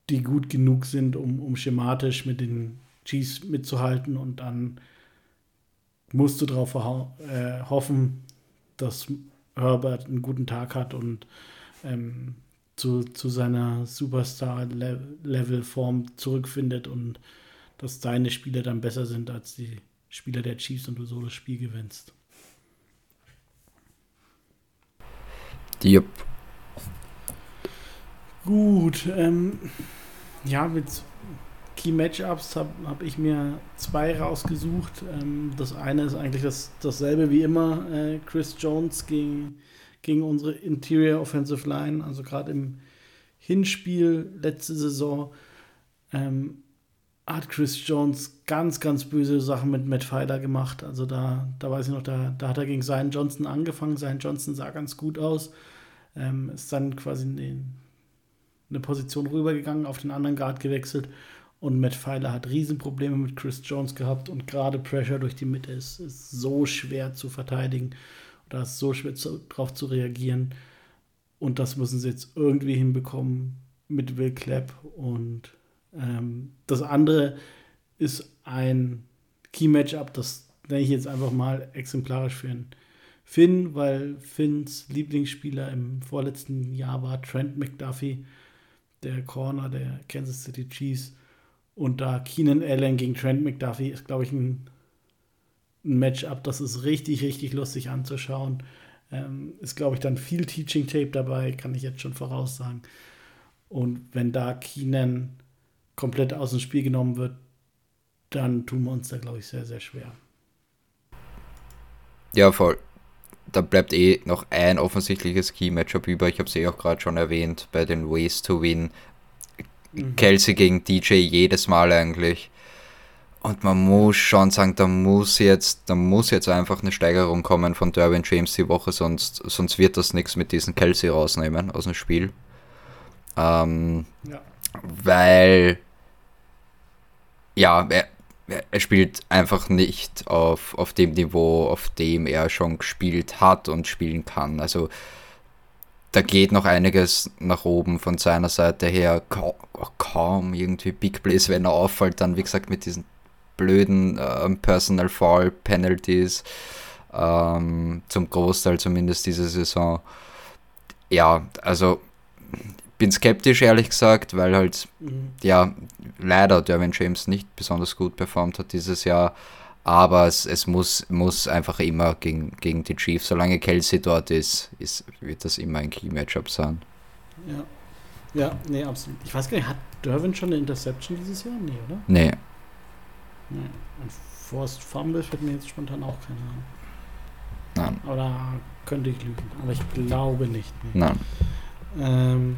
[SPEAKER 1] die gut genug sind, um, um schematisch mit den Chiefs mitzuhalten und dann musst du darauf äh, hoffen, dass Herbert einen guten Tag hat und ähm, zu, zu seiner Superstar-Level-Form zurückfindet und dass deine Spieler dann besser sind als die Spieler der Chiefs und du so das Spiel gewinnst.
[SPEAKER 2] Yep.
[SPEAKER 1] Gut, ähm, ja, mit Key Matchups habe hab ich mir zwei rausgesucht. Ähm, das eine ist eigentlich das, dasselbe wie immer, äh, Chris Jones gegen gegen unsere Interior Offensive Line. Also gerade im Hinspiel letzte Saison ähm, hat Chris Jones ganz, ganz böse Sachen mit Matt Filer gemacht. Also da, da weiß ich noch, da, da hat er gegen Zion Johnson angefangen. Zion Johnson sah ganz gut aus. Ähm, ist dann quasi in eine Position rübergegangen, auf den anderen Guard gewechselt. Und Matt Filer hat Riesenprobleme mit Chris Jones gehabt und gerade Pressure durch die Mitte ist, ist so schwer zu verteidigen Da ist so schwer zu, drauf zu reagieren. Und das müssen sie jetzt irgendwie hinbekommen mit Will Clapp. Und ähm, das andere ist ein Key-Matchup, das nenne ich jetzt einfach mal exemplarisch für einen Finn, weil Finns Lieblingsspieler im vorletzten Jahr war Trent McDuffie, der Corner der Kansas City Chiefs. Und da Keenan Allen gegen Trent McDuffie ist, glaube ich, ein, ein Matchup, das ist richtig, richtig lustig anzuschauen. Ähm, ist, glaube ich, dann viel Teaching Tape dabei, kann ich jetzt schon voraussagen. Und wenn da Keenan komplett aus dem Spiel genommen wird, dann tun wir uns da, glaube ich, sehr, sehr schwer.
[SPEAKER 2] Ja, voll. Da bleibt eh noch ein offensichtliches Key-Matchup über. Ich habe es eh auch gerade schon erwähnt bei den Ways to Win. Mhm. Kelsey gegen DJ jedes Mal eigentlich. Und man muss schon sagen, da muss jetzt, da muss jetzt einfach eine Steigerung kommen von Derwin James die Woche, sonst, sonst wird das nichts mit diesem Kelsey rausnehmen aus dem Spiel. Ähm, ja. Weil, ja, er, er spielt einfach nicht auf, auf dem Niveau, auf dem er schon gespielt hat und spielen kann. Also da geht noch einiges nach oben von seiner Seite her. Kaum, kaum irgendwie Big Plays, wenn er auffällt, dann wie gesagt mit diesen blöden äh, Personal Fall Penalties, ähm, zum Großteil zumindest diese Saison. Ja, also bin skeptisch ehrlich gesagt, weil halt mhm. ja leider Derwin James nicht besonders gut performt hat dieses Jahr. Aber es, es muss, muss einfach immer gegen, gegen die Chiefs, solange Kelsey dort ist, ist, wird das immer ein Key-Matchup sein.
[SPEAKER 1] Ja. Ja, nee, absolut. Ich weiß gar nicht, hat Derwin schon eine Interception dieses Jahr? Nee, oder?
[SPEAKER 2] Nee.
[SPEAKER 1] Nee. Und Forced Fumble fällt mir jetzt spontan auch keine Ahnung.
[SPEAKER 2] Nein.
[SPEAKER 1] Oder könnte ich lügen, aber ich glaube nicht.
[SPEAKER 2] Nee. Nein.
[SPEAKER 1] Ähm,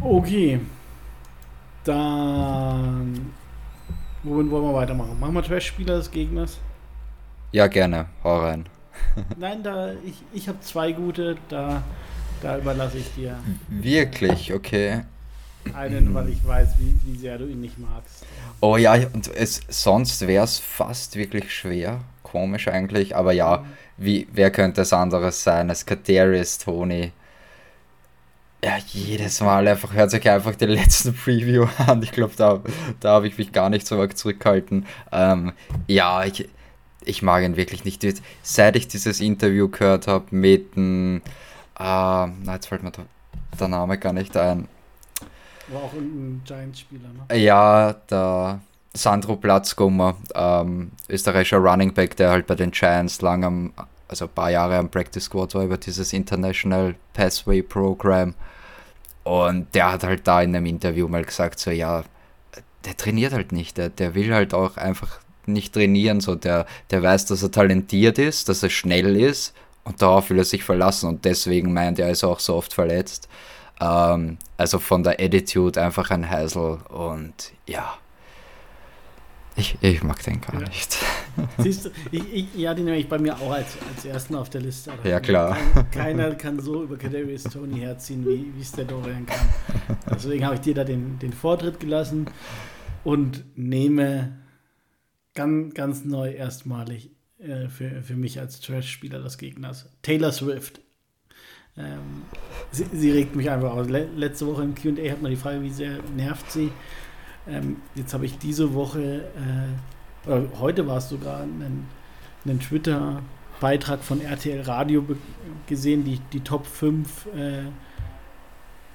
[SPEAKER 1] okay. Dann. Womit wollen wir weitermachen? Machen wir Trash-Spieler des Gegners?
[SPEAKER 2] Ja, gerne. Hau rein.
[SPEAKER 1] Nein, da ich, ich habe zwei gute, da, da überlasse ich dir.
[SPEAKER 2] Wirklich, okay
[SPEAKER 1] einen, weil ich weiß, wie, wie sehr du ihn nicht magst.
[SPEAKER 2] Oh ja, und es, sonst wäre es fast wirklich schwer. Komisch eigentlich, aber ja, wie, wer könnte es anderes sein als Kadarius Tony? Ja, jedes Mal einfach, hört sich einfach den letzten Preview an. Ich glaube, da, da habe ich mich gar nicht so arg zurückgehalten. Ähm, ja, ich, ich mag ihn wirklich nicht. Seit ich dieses Interview gehört habe mit dem, äh, na, jetzt fällt mir der, der Name gar nicht ein.
[SPEAKER 1] War auch ein Giants-Spieler, ne?
[SPEAKER 2] Ja, der Sandro Platzgummer, ähm, österreichischer Running Back, der halt bei den Giants lang am, also ein paar Jahre am Practice Squad war über dieses International Pathway Program. Und der hat halt da in einem Interview mal gesagt, so ja, der trainiert halt nicht, der, der will halt auch einfach nicht trainieren, so der, der weiß, dass er talentiert ist, dass er schnell ist und darauf will er sich verlassen und deswegen meint er, ist auch so oft verletzt. Ähm, also von der Attitude einfach ein Heisel und ja. Ich, ich mag den gar ja. nicht.
[SPEAKER 1] Siehst du, ich, ich, ja, den nehme ich bei mir auch als, als ersten auf der Liste.
[SPEAKER 2] Ja, klar.
[SPEAKER 1] Kein, keiner kann so über Kadarius Tony herziehen, wie es der Dorian kann. Deswegen habe ich dir da den, den Vortritt gelassen und nehme ganz, ganz neu erstmalig äh, für, für mich als Trash-Spieler des Gegners Taylor Swift. Ähm, sie, sie, regt mich einfach aus. letzte Woche im QA hat man die Frage, wie sehr nervt sie. Ähm, jetzt habe ich diese Woche, äh, oder heute war es sogar, einen, einen Twitter-Beitrag von RTL Radio gesehen, die, die Top 5 äh,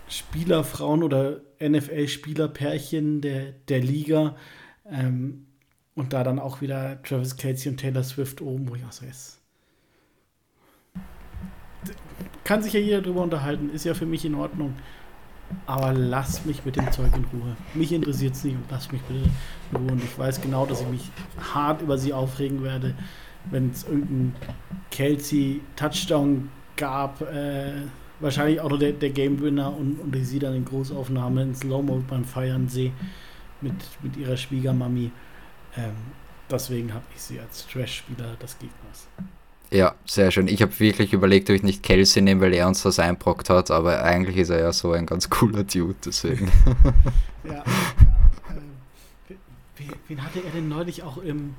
[SPEAKER 1] Spielerfrauen oder NFL-Spielerpärchen der, der Liga. Ähm, und da dann auch wieder Travis Casey und Taylor Swift oben, wo ich auch so ist kann sich ja jeder drüber unterhalten, ist ja für mich in Ordnung. Aber lass mich mit dem Zeug in Ruhe. Mich interessiert es nicht und lass mich bitte in Ruhe. Und ich weiß genau, dass ich mich hart über sie aufregen werde, wenn es irgendeinen Kelsey-Touchdown gab. Äh, wahrscheinlich auch noch der, der Game Winner und, und ich sie dann in Großaufnahme in Slow-Mo beim Feiern sehe mit, mit ihrer Schwiegermami. Ähm, deswegen habe ich sie als Trash-Spieler des Gegners.
[SPEAKER 2] Ja, sehr schön. Ich habe wirklich überlegt, ob ich nicht Kelsey nehme, weil er uns das einbrockt hat, aber eigentlich ist er ja so ein ganz cooler Dude, deswegen.
[SPEAKER 1] ja, ja äh, wen hatte er denn neulich auch im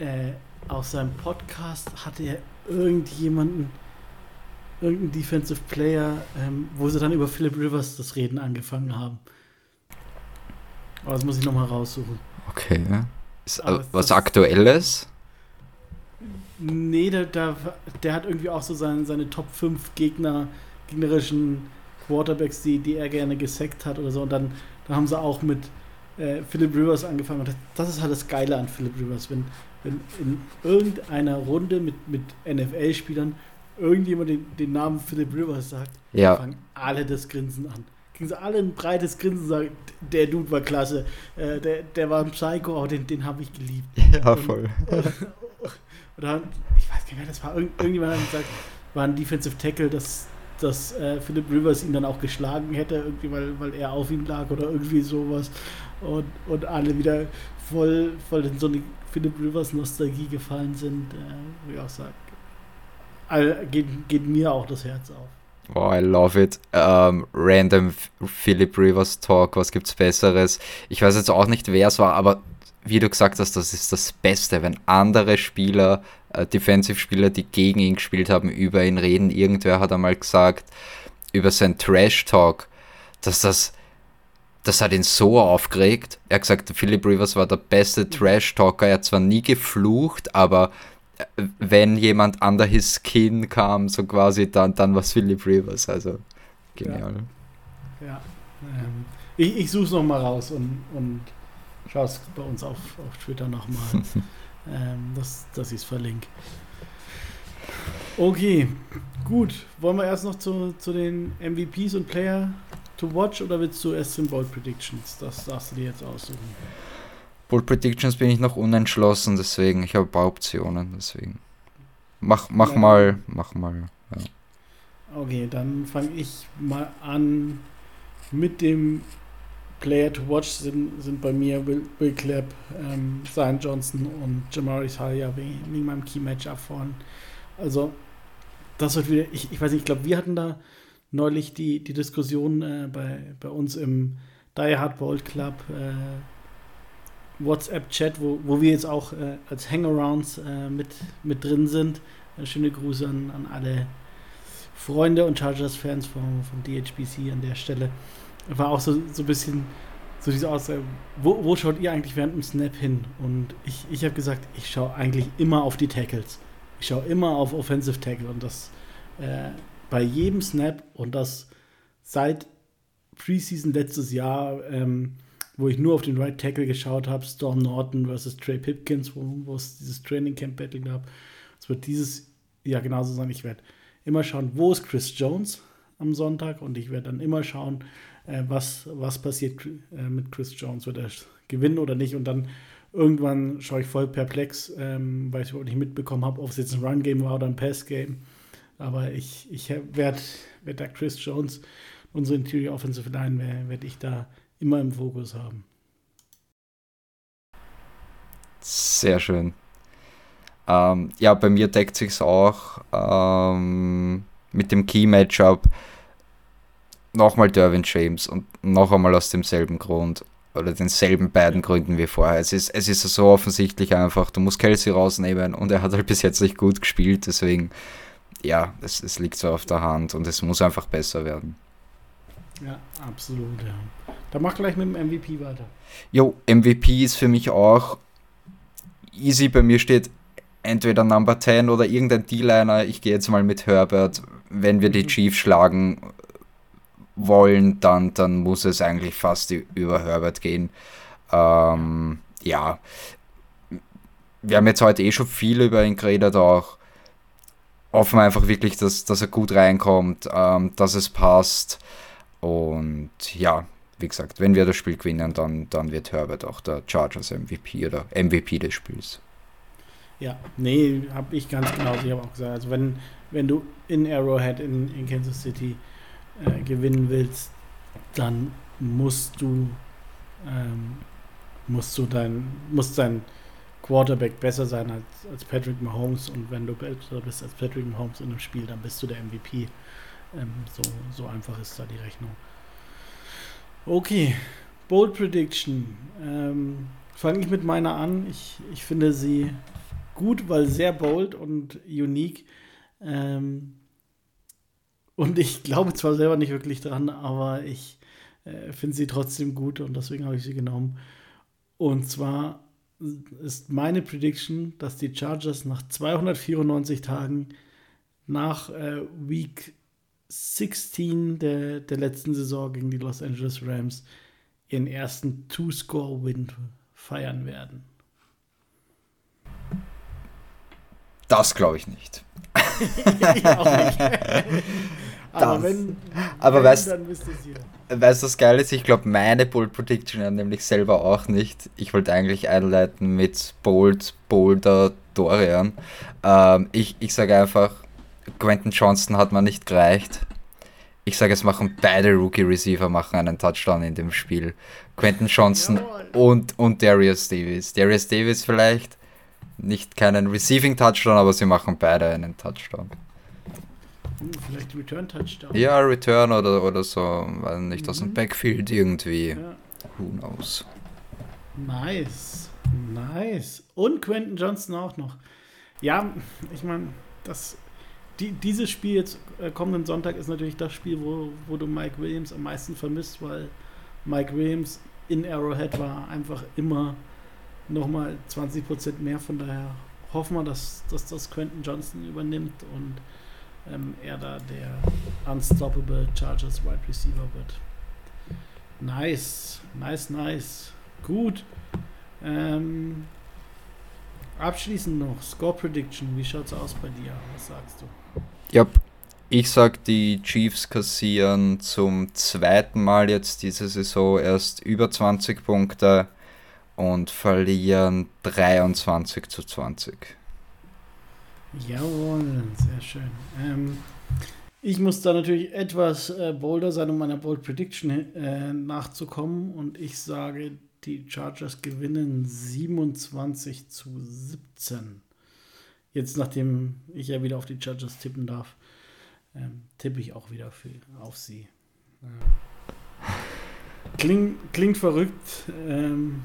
[SPEAKER 1] äh, auf seinem Podcast hatte er irgendjemanden, irgendeinen Defensive Player, ähm, wo sie dann über Philip Rivers das Reden angefangen haben. Aber das muss ich nochmal raussuchen.
[SPEAKER 2] Okay. Ist was Aktuelles?
[SPEAKER 1] Nee, der, der, der, hat irgendwie auch so seine, seine Top 5 Gegner, gegnerischen Quarterbacks, die, die er gerne gesackt hat oder so. Und dann, dann haben sie auch mit äh, Philip Rivers angefangen. Und das, das, ist halt das Geile an Philip Rivers, wenn, wenn in irgendeiner Runde mit, mit NFL-Spielern irgendjemand den, den Namen Philip Rivers sagt,
[SPEAKER 2] ja.
[SPEAKER 1] fangen alle das Grinsen an. Kriegen sie alle ein breites Grinsen und sagen, der Dude war klasse, äh, der, der war ein Psycho, aber den, den habe ich geliebt.
[SPEAKER 2] Ja, voll.
[SPEAKER 1] Oder, ich weiß nicht mehr, das war irgend, irgendjemand hat gesagt, war ein Defensive Tackle, dass, dass äh, Philip Rivers ihn dann auch geschlagen hätte, irgendwie, weil, weil er auf ihm lag oder irgendwie sowas. Und, und alle wieder voll, voll in so eine Philip Rivers Nostalgie gefallen sind, äh, wie ich auch. Also, geht, geht mir auch das Herz auf.
[SPEAKER 2] Oh, I love it. Um, random Philip Rivers Talk, was gibt's Besseres? Ich weiß jetzt auch nicht, wer es war, aber wie du gesagt hast, das ist das Beste, wenn andere Spieler, äh, Defensive-Spieler, die gegen ihn gespielt haben, über ihn reden. Irgendwer hat einmal gesagt, über sein Trash-Talk, dass das, das hat ihn so aufgeregt. Er hat gesagt, Philip Rivers war der beste Trash-Talker. Er hat zwar nie geflucht, aber äh, wenn jemand under his skin kam, so quasi, dann, dann war es Philip Rivers. Also, genial.
[SPEAKER 1] Ja, ja. Ähm, ich, ich suche es nochmal raus und, und Schau es bei uns auf, auf Twitter nochmal, ähm, dass, dass ich es verlinke. Okay, gut. Wollen wir erst noch zu, zu den MVPs und Player to Watch oder willst du erst den Bold Predictions? Das darfst du dir jetzt aussuchen.
[SPEAKER 2] Bold Predictions bin ich noch unentschlossen, deswegen. Ich habe ein paar Optionen, deswegen. Mach, mach ja. mal, mach mal. Ja.
[SPEAKER 1] Okay, dann fange ich mal an mit dem Player to Watch sind, sind bei mir Will, Will Clapp, ähm, Zion Johnson und Jamari Salia wegen meinem Key-Matchup vorhin. Also, das wird wieder, ich, ich weiß nicht, ich glaube, wir hatten da neulich die, die Diskussion äh, bei, bei uns im Die Hard Bold Club äh, WhatsApp-Chat, wo, wo wir jetzt auch äh, als Hangarounds äh, mit, mit drin sind. Äh, schöne Grüße an, an alle Freunde und Chargers-Fans vom, vom DHBC an der Stelle war auch so, so ein bisschen so diese Aussage, wo, wo schaut ihr eigentlich während dem Snap hin? Und ich, ich habe gesagt, ich schaue eigentlich immer auf die Tackles. Ich schaue immer auf Offensive Tackle und das äh, bei jedem Snap und das seit Preseason letztes Jahr, ähm, wo ich nur auf den Right Tackle geschaut habe, Storm Norton versus Trey Pipkins, wo, es dieses Training Camp Battle gab. Es wird dieses Jahr genauso sein. Ich werde immer schauen, wo ist Chris Jones am Sonntag und ich werde dann immer schauen, äh, was, was passiert äh, mit Chris Jones, wird er gewinnen oder nicht. Und dann irgendwann schaue ich voll perplex, ähm, weil ich überhaupt nicht mitbekommen habe, ob es jetzt ein Run-Game war oder ein Pass-Game. Aber ich, ich werde werd da Chris Jones, unsere Interior Offensive Line, werde werd ich da immer im Fokus haben.
[SPEAKER 2] Sehr schön. Ähm, ja, bei mir deckt sich auch ähm, mit dem Key-Matchup nochmal Derwin James und noch einmal aus demselben Grund oder denselben beiden Gründen wie vorher. Es ist, es ist so offensichtlich einfach, du musst Kelsey rausnehmen und er hat halt bis jetzt nicht gut gespielt, deswegen, ja, es, es liegt so auf der Hand und es muss einfach besser werden.
[SPEAKER 1] Ja, absolut, ja. Dann mach gleich mit dem MVP weiter.
[SPEAKER 2] Jo, MVP ist für mich auch easy. Bei mir steht entweder Number 10 oder irgendein D-Liner. Ich gehe jetzt mal mit Herbert. Wenn wir die mhm. Chiefs schlagen, wollen, dann, dann muss es eigentlich fast über Herbert gehen. Ähm, ja, wir haben jetzt heute eh schon viel über ihn geredet, auch hoffen wir einfach wirklich, dass, dass er gut reinkommt, ähm, dass es passt. Und ja, wie gesagt, wenn wir das Spiel gewinnen, dann, dann wird Herbert auch der Chargers MVP oder MVP des Spiels.
[SPEAKER 1] Ja, nee, habe ich ganz genau, ich habe auch gesagt, also wenn, wenn du in Arrowhead in, in Kansas City äh, gewinnen willst, dann musst du ähm, musst du dein musst dein Quarterback besser sein als, als Patrick Mahomes und wenn du besser bist als Patrick Mahomes in einem Spiel, dann bist du der MVP. Ähm, so, so einfach ist da die Rechnung. Okay, Bold Prediction. Ähm, Fange ich mit meiner an. Ich, ich finde sie gut, weil sehr bold und unique. Ähm, und ich glaube zwar selber nicht wirklich dran, aber ich äh, finde sie trotzdem gut und deswegen habe ich sie genommen. Und zwar ist meine Prediction, dass die Chargers nach 294 Tagen nach äh, Week 16 der, der letzten Saison gegen die Los Angeles Rams ihren ersten Two-Score-Win feiern werden.
[SPEAKER 2] Das glaube ich nicht. ich auch nicht. Aber wenn, aber wenn, weißt, dann wisst ihr Weißt du, was geil ist? Ich glaube, meine Bold Prediction nämlich selber auch nicht. Ich wollte eigentlich einleiten mit Bold, Boulder, Dorian. Ähm, ich ich sage einfach, Quentin Johnston hat man nicht gereicht. Ich sage, es machen beide Rookie-Receiver machen einen Touchdown in dem Spiel. Quentin Johnson und, und Darius Davis. Darius Davis vielleicht nicht keinen Receiving Touchdown, aber sie machen beide einen Touchdown.
[SPEAKER 1] Uh, vielleicht Return Touchdown.
[SPEAKER 2] Ja, Return oder, oder so, weil nicht mhm. aus dem mhm. Backfield irgendwie. Ja. Who knows.
[SPEAKER 1] Nice. Nice. Und Quentin Johnson auch noch. Ja, ich meine, das die, dieses Spiel jetzt äh, kommenden Sonntag ist natürlich das Spiel, wo, wo du Mike Williams am meisten vermisst, weil Mike Williams in Arrowhead war einfach immer nochmal 20% mehr. Von daher hoffen wir, dass, dass das Quentin Johnson übernimmt und ähm, er da der Unstoppable Chargers Wide Receiver wird. Nice, nice, nice. Gut. Ähm, abschließend noch Score Prediction. Wie schaut's aus bei dir? Was sagst du?
[SPEAKER 2] Ja, ich sag, die Chiefs kassieren zum zweiten Mal jetzt diese Saison erst über 20 Punkte und verlieren 23 zu 20.
[SPEAKER 1] Jawohl, sehr schön. Ähm, ich muss da natürlich etwas äh, bolder sein, um meiner Bold Prediction äh, nachzukommen. Und ich sage, die Chargers gewinnen 27 zu 17. Jetzt, nachdem ich ja wieder auf die Chargers tippen darf, ähm, tippe ich auch wieder für, auf sie. Ähm, kling, klingt verrückt. Ähm,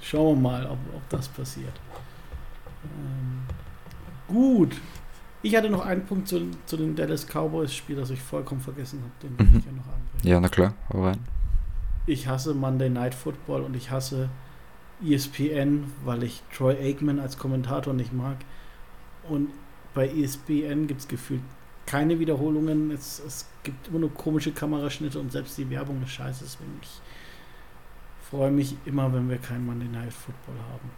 [SPEAKER 1] schauen wir mal, ob, ob das passiert. Ähm, gut. Ich hatte noch einen Punkt zu, zu den Dallas Cowboys-Spiel, das ich vollkommen vergessen habe. Den mhm. ich ja noch
[SPEAKER 2] anbringen. Ja, na klar. Hau rein.
[SPEAKER 1] Ich hasse Monday Night Football und ich hasse ESPN, weil ich Troy Aikman als Kommentator nicht mag. Und bei ESPN gibt es gefühlt keine Wiederholungen. Es, es gibt immer nur komische Kameraschnitte und selbst die Werbung ist scheiße. Deswegen ich freue mich immer, wenn wir kein Monday Night Football haben.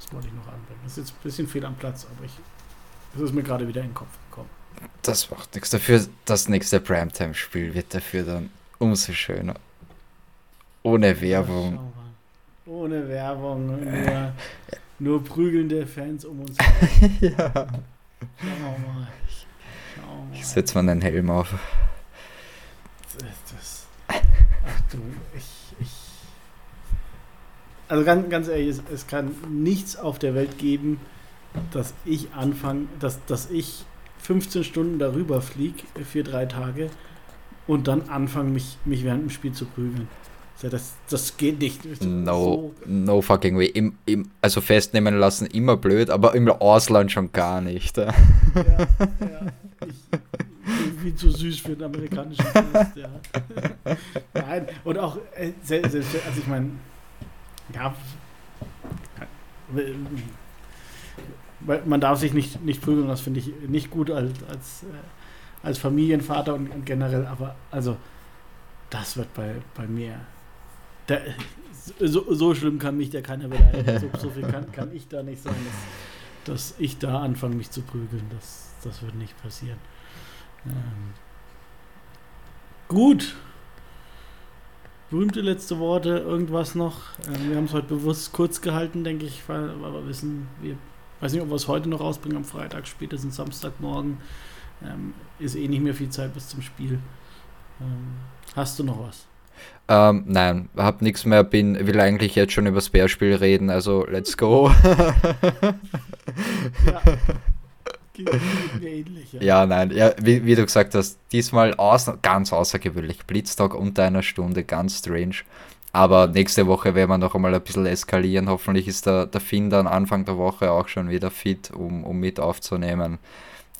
[SPEAKER 1] Das wollte ich noch anbringen. Das ist jetzt ein bisschen fehl am Platz, aber ich, das ist mir gerade wieder in den Kopf gekommen.
[SPEAKER 2] Das macht nichts. Dafür, das nächste Primetime-Spiel wird dafür dann umso schöner. Ohne Werbung. Ja,
[SPEAKER 1] Ohne Werbung. Nur, nur prügelnde Fans um uns
[SPEAKER 2] herum. ja. Schauen wir mal. Schau mal. Ich setze mal einen Helm auf.
[SPEAKER 1] Das, ach du, ich, ich. Also ganz, ganz ehrlich, es, es kann nichts auf der Welt geben, dass ich anfange, dass, dass ich 15 Stunden darüber fliege für drei Tage und dann anfange, mich, mich während dem Spiel zu prügeln. Das, das geht nicht.
[SPEAKER 2] No, no fucking way. Im, im, also festnehmen lassen immer blöd, aber im Ausland schon gar nicht. Ja, ja.
[SPEAKER 1] Ich bin zu süß für den amerikanischen Test, ja. Nein, und auch, äh, selbst, also ich meine, ja, man darf sich nicht, nicht prügeln, das finde ich nicht gut als, als, äh, als Familienvater und, generell, aber also, das wird bei, bei mir der, so, so, schlimm kann mich der keiner beleidigen. So, so, viel kann, kann ich da nicht sein, dass, dass ich da anfange, mich zu prügeln. Das, das wird nicht passieren. Ähm, gut. Berühmte letzte Worte, irgendwas noch. Ähm, wir haben es heute bewusst kurz gehalten, denke ich, weil, weil wir wissen, wir weiß nicht, ob wir es heute noch rausbringen am Freitag, spätestens Samstagmorgen. Ähm, ist eh nicht mehr viel Zeit bis zum Spiel. Ähm, hast du noch was?
[SPEAKER 2] Ähm, nein, hab nichts mehr, bin, will eigentlich jetzt schon über das Bärspiel reden, also let's go. ja. Ähnlich, ja. ja, nein, ja, wie, wie, du gesagt hast, diesmal aus, ganz außergewöhnlich. Blitztag unter einer Stunde, ganz strange. aber nächste Woche werden wir noch einmal ein bisschen eskalieren. Hoffentlich ist der, der Finn dann Anfang der Woche auch schon wieder fit, um, um mit aufzunehmen.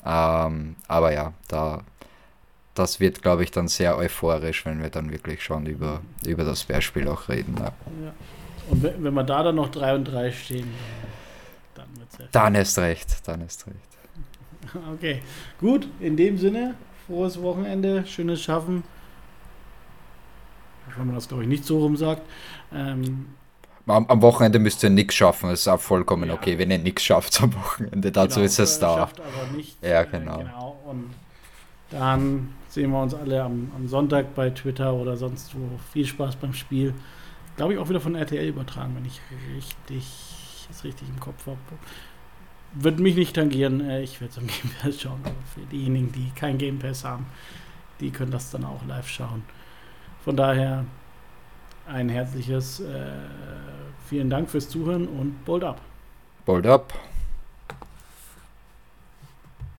[SPEAKER 2] Ähm, aber ja, da, das wird, glaube ich, dann sehr euphorisch, wenn wir dann wirklich schon über, über das Beispiel auch reden. Ja.
[SPEAKER 1] ja. Und wenn wir da dann noch 3 und 3 stehen,
[SPEAKER 2] dann wird es Dann ist recht, dann ist recht.
[SPEAKER 1] Okay, gut, in dem Sinne, frohes Wochenende, schönes Schaffen. Wenn man das, glaube ich, nicht so rum sagt. Ähm,
[SPEAKER 2] am, am, Wochenende müsst ihr nichts schaffen, das ist auch vollkommen ja. okay, wenn ihr nichts schafft am Wochenende. Dazu genau, ist es da.
[SPEAKER 1] Schafft aber nicht.
[SPEAKER 2] Ja, genau.
[SPEAKER 1] Äh, genau. Und dann sehen wir uns alle am, am, Sonntag bei Twitter oder sonst wo. Viel Spaß beim Spiel. Glaube ich auch wieder von RTL übertragen, wenn ich richtig, das richtig im Kopf habe. Wird mich nicht tangieren, äh, ich werde am Game Pass schauen, aber für diejenigen, die kein Game Pass haben, die können das dann auch live schauen. Von daher ein herzliches äh, vielen Dank fürs Zuhören und Bold Up.
[SPEAKER 2] Bold Up.